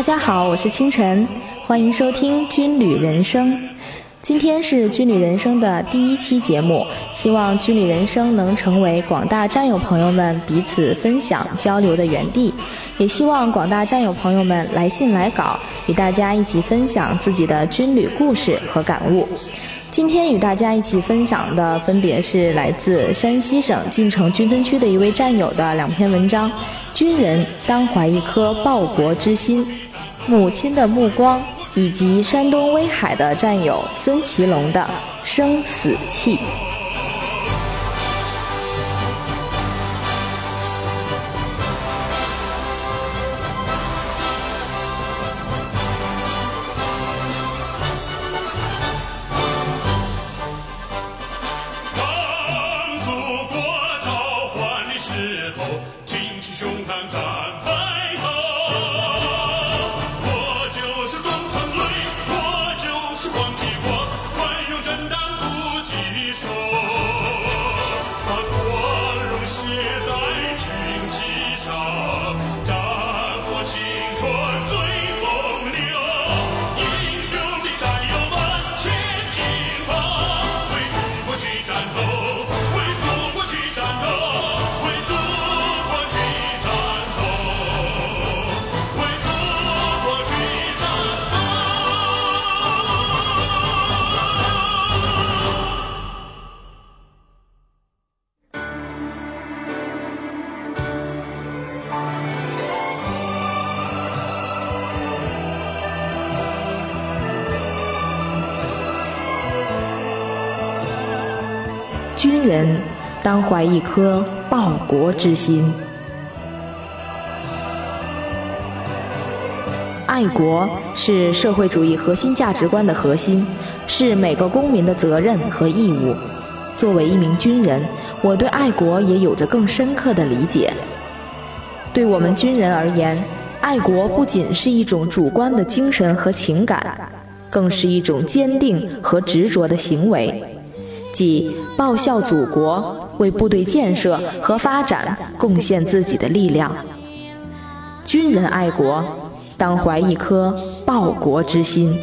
大家好，我是清晨，欢迎收听《军旅人生》。今天是《军旅人生》的第一期节目，希望《军旅人生》能成为广大战友朋友们彼此分享交流的园地，也希望广大战友朋友们来信来稿，与大家一起分享自己的军旅故事和感悟。今天与大家一起分享的分别是来自山西省晋城军分区的一位战友的两篇文章：军人当怀一颗报国之心，母亲的目光，以及山东威海的战友孙奇龙的生死契。军怀一颗报国之心，爱国是社会主义核心价值观的核心，是每个公民的责任和义务。作为一名军人，我对爱国也有着更深刻的理解。对我们军人而言，爱国不仅是一种主观的精神和情感，更是一种坚定和执着的行为。即报效祖国，为部队建设和发展贡献自己的力量。军人爱国，当怀一颗报国之心。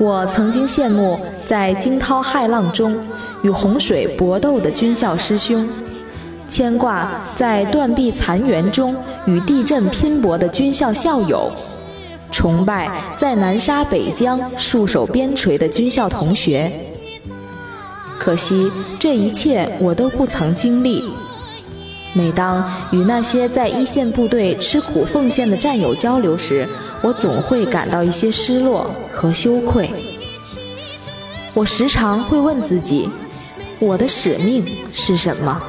我曾经羡慕在惊涛骇浪中与洪水搏斗的军校师兄，牵挂在断壁残垣中与地震拼搏的军校校友。崇拜在南沙北疆戍守边陲的军校同学，可惜这一切我都不曾经历。每当与那些在一线部队吃苦奉献的战友交流时，我总会感到一些失落和羞愧。我时常会问自己：我的使命是什么？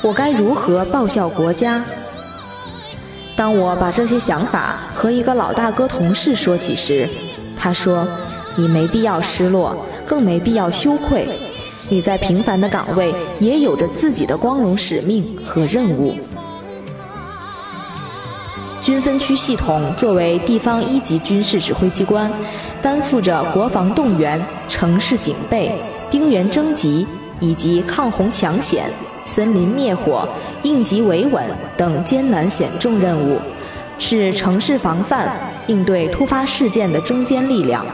我该如何报效国家？当我把这些想法和一个老大哥同事说起时，他说：“你没必要失落，更没必要羞愧。你在平凡的岗位也有着自己的光荣使命和任务。”军分区系统作为地方一级军事指挥机关，担负着国防动员、城市警备、兵员征集以及抗洪抢险。森林灭火、应急维稳等艰难险重任务，是城市防范、应对突发事件的中坚力量，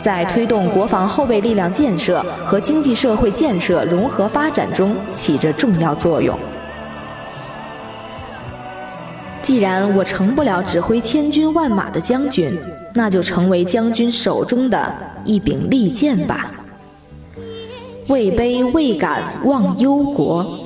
在推动国防后备力量建设和经济社会建设融合发展中起着重要作用。既然我成不了指挥千军万马的将军，那就成为将军手中的一柄利剑吧。位卑未敢忘忧国，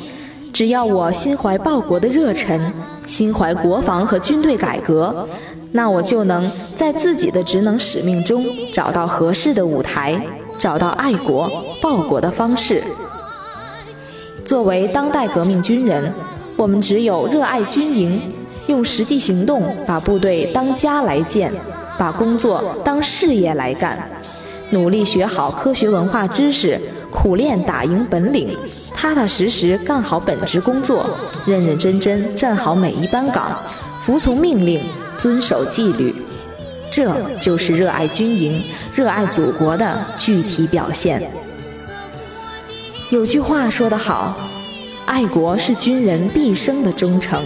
只要我心怀报国的热忱，心怀国防和军队改革，那我就能在自己的职能使命中找到合适的舞台，找到爱国报国的方式。作为当代革命军人，我们只有热爱军营，用实际行动把部队当家来建，把工作当事业来干，努力学好科学文化知识。苦练打赢本领，踏踏实实干好本职工作，认认真真站好每一班岗，服从命令，遵守纪律，这就是热爱军营、热爱祖国的具体表现。有句话说得好：“爱国是军人毕生的忠诚，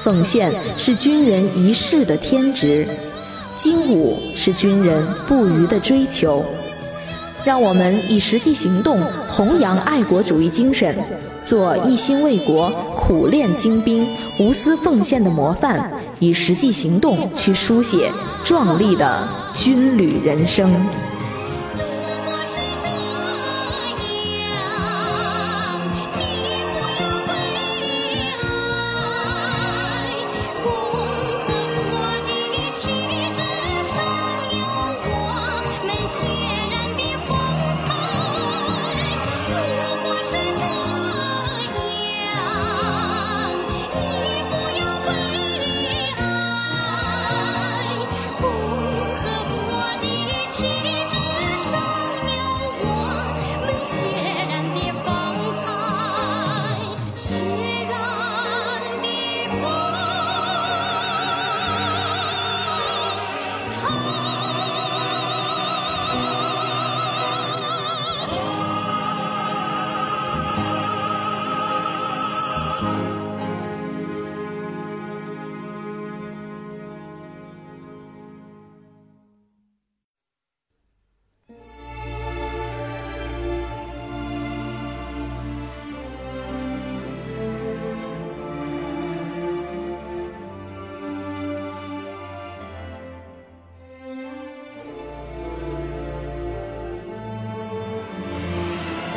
奉献是军人一世的天职，精武是军人不渝的追求。让我们以实际行动弘扬爱国主义精神，做一心为国、苦练精兵、无私奉献的模范，以实际行动去书写壮丽的军旅人生。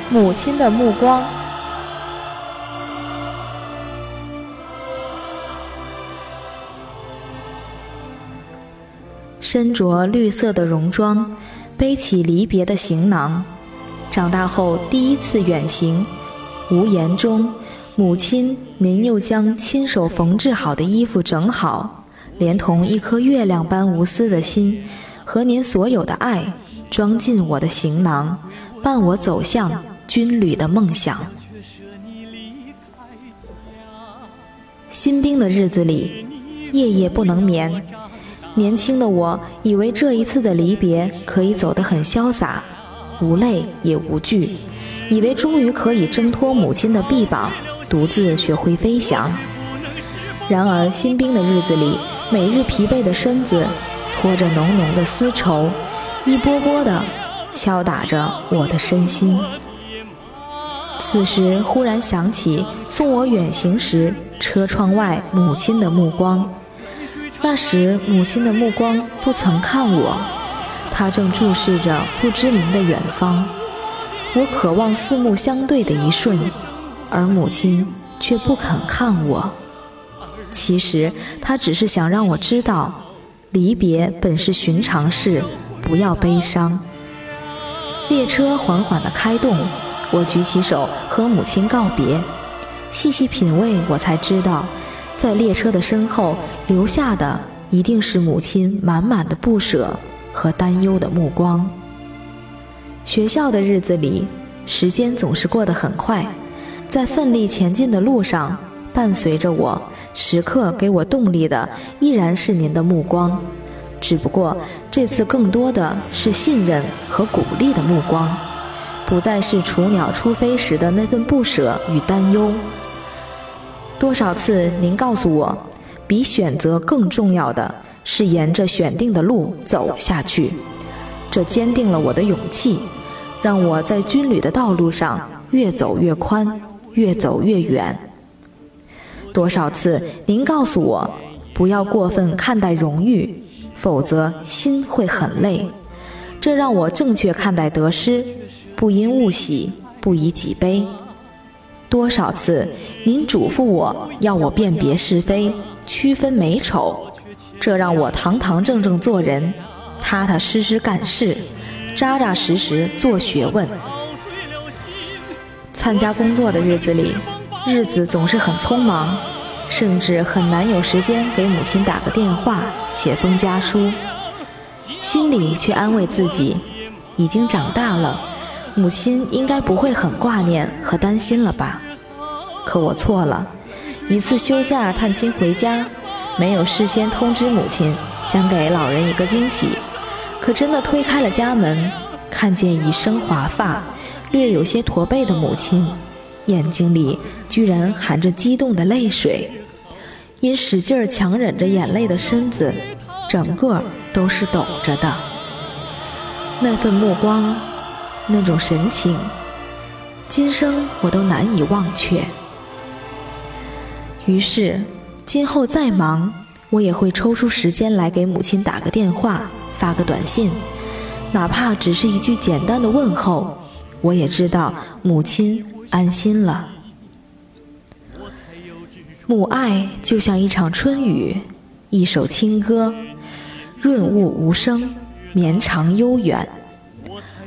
母亲的目光，身着绿色的戎装，背起离别的行囊。长大后第一次远行，无言中，母亲，您又将亲手缝制好的衣服整好，连同一颗月亮般无私的心和您所有的爱，装进我的行囊，伴我走向。军旅的梦想。新兵的日子里，夜夜不能眠。年轻的我以为这一次的离别可以走得很潇洒，无泪也无惧，以为终于可以挣脱母亲的臂膀，独自学会飞翔。然而，新兵的日子里，每日疲惫的身子拖着浓浓的丝绸，一波波的敲打着我的身心。此时忽然想起送我远行时车窗外母亲的目光，那时母亲的目光不曾看我，她正注视着不知名的远方。我渴望四目相对的一瞬，而母亲却不肯看我。其实她只是想让我知道，离别本是寻常事，不要悲伤。列车缓缓地开动。我举起手和母亲告别，细细品味，我才知道，在列车的身后留下的一定是母亲满满的不舍和担忧的目光。学校的日子里，时间总是过得很快，在奋力前进的路上，伴随着我，时刻给我动力的依然是您的目光，只不过这次更多的是信任和鼓励的目光。不再是雏鸟出飞时的那份不舍与担忧。多少次您告诉我，比选择更重要的是沿着选定的路走下去，这坚定了我的勇气，让我在军旅的道路上越走越宽，越走越远。多少次您告诉我，不要过分看待荣誉，否则心会很累，这让我正确看待得失。不因物喜，不以己悲。多少次，您嘱咐我要我辨别是非，区分美丑，这让我堂堂正正做人，踏踏实实干事，扎扎实实做学问。参加工作的日子里，日子总是很匆忙，甚至很难有时间给母亲打个电话，写封家书，心里却安慰自己，已经长大了。母亲应该不会很挂念和担心了吧？可我错了。一次休假探亲回家，没有事先通知母亲，想给老人一个惊喜。可真的推开了家门，看见一身华发、略有些驼背的母亲，眼睛里居然含着激动的泪水，因使劲儿强忍着眼泪的身子，整个都是抖着的。那份目光，那种神情，今生我都难以忘却。于是，今后再忙，我也会抽出时间来给母亲打个电话，发个短信，哪怕只是一句简单的问候，我也知道母亲安心了。母爱就像一场春雨，一首清歌，润物无声，绵长悠远。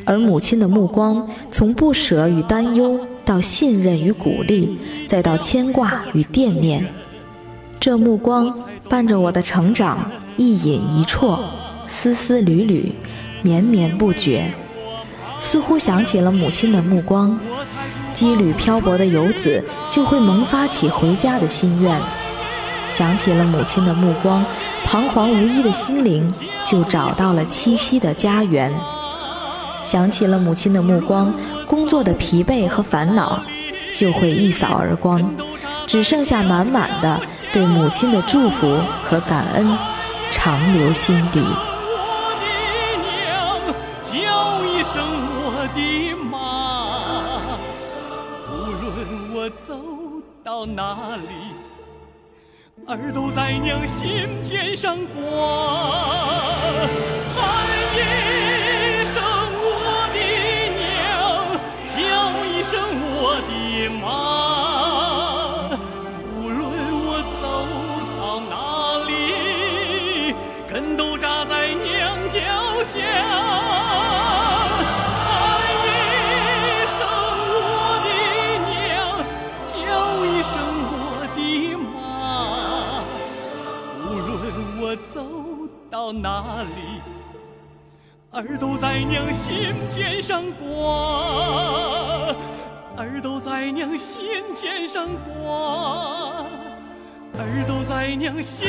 而母亲的目光，从不舍与担忧。到信任与鼓励，再到牵挂与惦念，这目光伴着我的成长，一隐一绰，丝丝缕缕，绵绵不绝。似乎想起了母亲的目光，羁旅漂泊的游子就会萌发起回家的心愿；想起了母亲的目光，彷徨无依的心灵就找到了栖息的家园。想起了母亲的目光，工作的疲惫和烦恼就会一扫而光，只剩下满满的对母亲的祝福和感恩，长留心底。我的娘，叫一声我的妈，无论我走到哪里，儿都在娘心尖上挂。娘喊一声我的娘叫一声我的妈。无论我走到哪里儿都在娘心尖上挂儿都在娘心尖上挂儿都在娘心。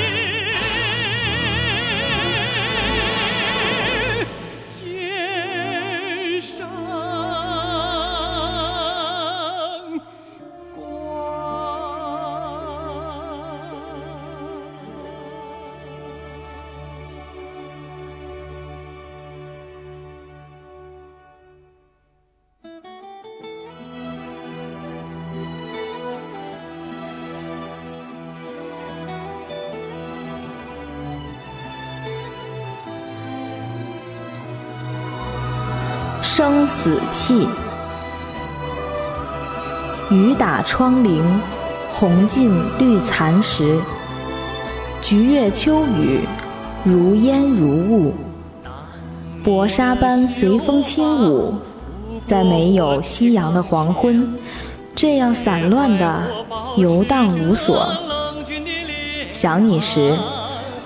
生死契，雨打窗棂，红尽绿残时。菊月秋雨，如烟如雾，薄纱般随风轻舞，在没有夕阳的黄昏，这样散乱的游荡无所。想你时，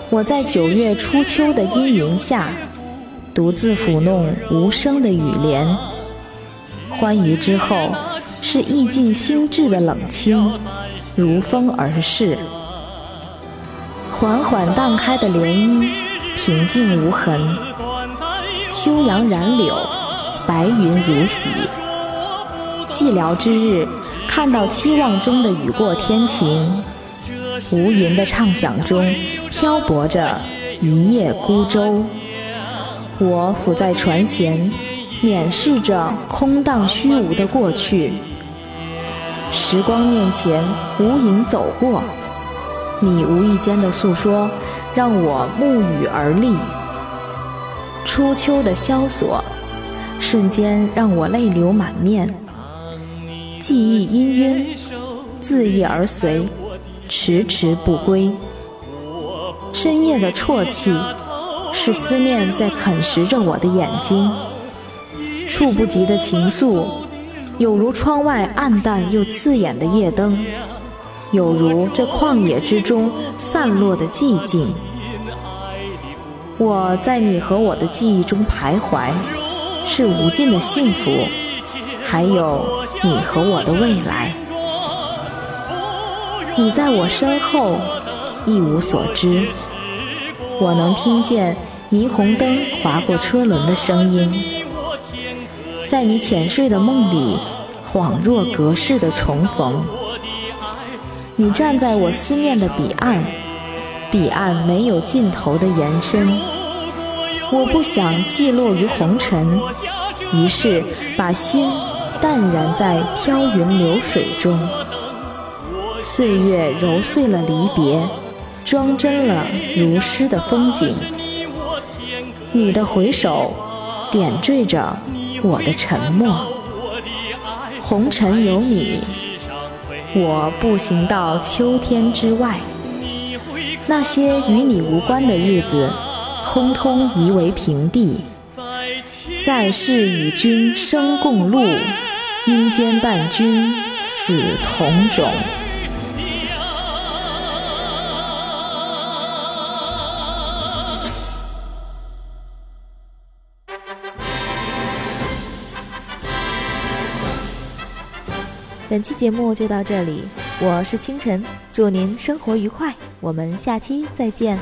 我在九月初秋的阴云下。独自抚弄无声的雨帘，欢愉之后是意尽心智的冷清，如风而逝。缓缓荡开的涟漪，平静无痕。秋阳染柳，白云如洗。寂寥之日，看到期望中的雨过天晴，无垠的畅想中漂泊着一叶孤舟。我伏在船舷，免视着空荡虚无的过去。时光面前无影走过，你无意间的诉说，让我沐雨而立。初秋的萧索，瞬间让我泪流满面。记忆氤氲，自意而随，迟迟不归。深夜的啜泣。是思念在啃食着我的眼睛，触不及的情愫，有如窗外暗淡又刺眼的夜灯，有如这旷野之中散落的寂静。我在你和我的记忆中徘徊，是无尽的幸福，还有你和我的未来。你在我身后，一无所知。我能听见霓虹灯划过车轮的声音，在你浅睡的梦里，恍若隔世的重逢。你站在我思念的彼岸，彼岸没有尽头的延伸。我不想寂落于红尘，于是把心淡然在飘云流水中。岁月揉碎了离别，装帧了如诗的风景。你的回首，点缀着我的沉默。红尘有你，我步行到秋天之外。那些与你无关的日子。通通夷为平地，在世与君生共路，阴间伴君死同种。本期节目就到这里，我是清晨，祝您生活愉快，我们下期再见。